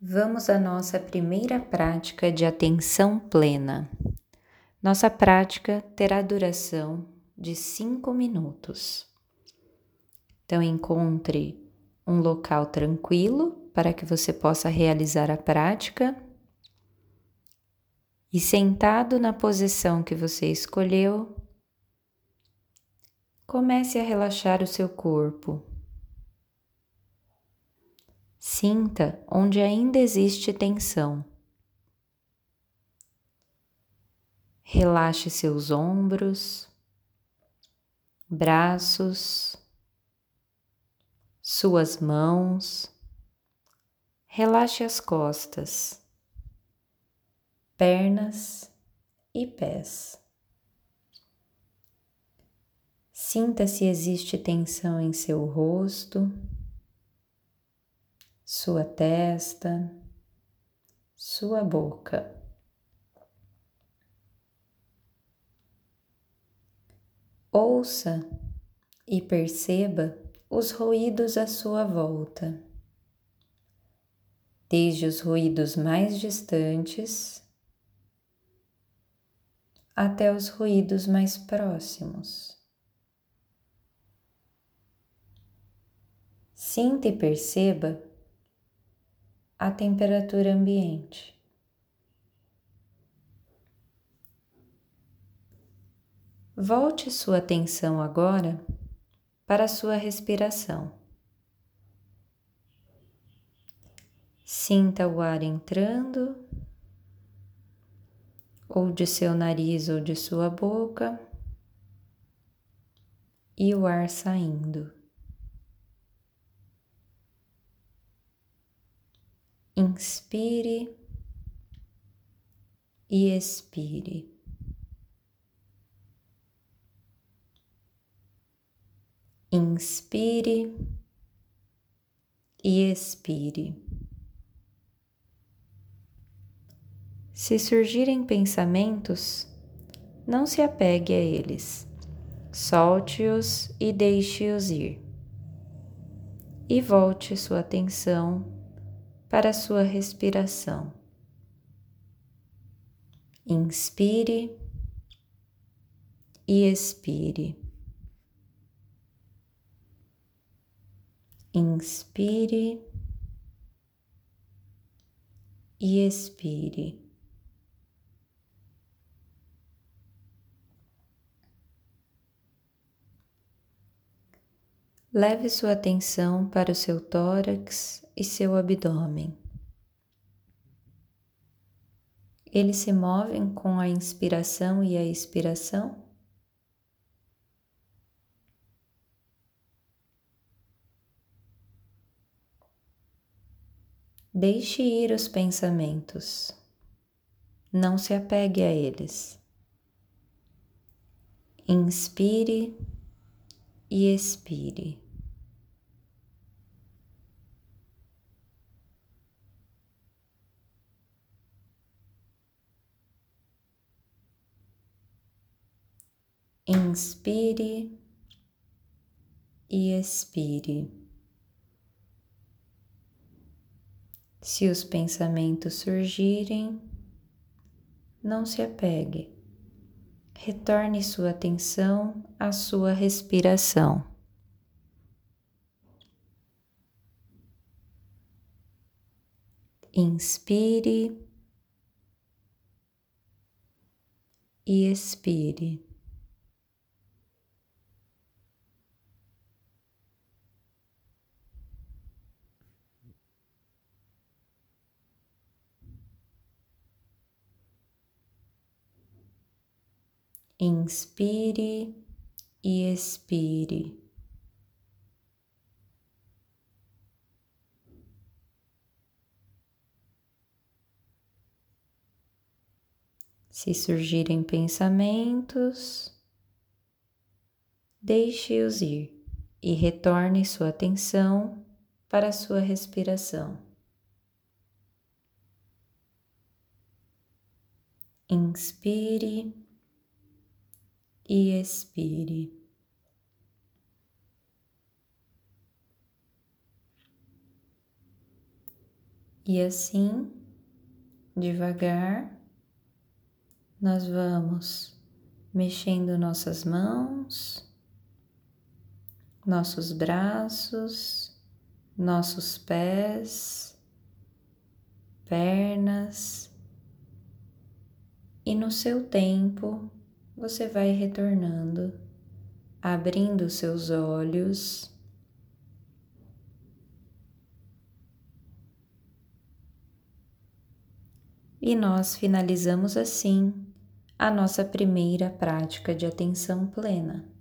Vamos à nossa primeira prática de atenção plena. Nossa prática terá duração de 5 minutos. Então, encontre um local tranquilo para que você possa realizar a prática e sentado na posição que você escolheu, comece a relaxar o seu corpo. Sinta onde ainda existe tensão. Relaxe seus ombros, braços, suas mãos. Relaxe as costas, pernas e pés. Sinta se existe tensão em seu rosto, sua testa, sua boca. Ouça e perceba os ruídos à sua volta, desde os ruídos mais distantes até os ruídos mais próximos. Sinta e perceba a temperatura ambiente. Volte sua atenção agora para a sua respiração. Sinta o ar entrando, ou de seu nariz ou de sua boca, e o ar saindo. Inspire e expire. Inspire e expire. Se surgirem pensamentos, não se apegue a eles, solte-os e deixe-os ir. E volte sua atenção para a sua respiração. Inspire e expire. inspire e expire. Leve sua atenção para o seu tórax e seu abdômen. Eles se movem com a inspiração e a expiração? Deixe ir os pensamentos. Não se apegue a eles. Inspire e expire. Inspire e expire. Se os pensamentos surgirem, não se apegue. Retorne sua atenção à sua respiração. Inspire e expire. Inspire e expire. Se surgirem pensamentos, deixe-os ir e retorne sua atenção para sua respiração. Inspire e expire. E assim, devagar, nós vamos mexendo nossas mãos, nossos braços, nossos pés, pernas, e no seu tempo você vai retornando, abrindo seus olhos. E nós finalizamos assim a nossa primeira prática de atenção plena.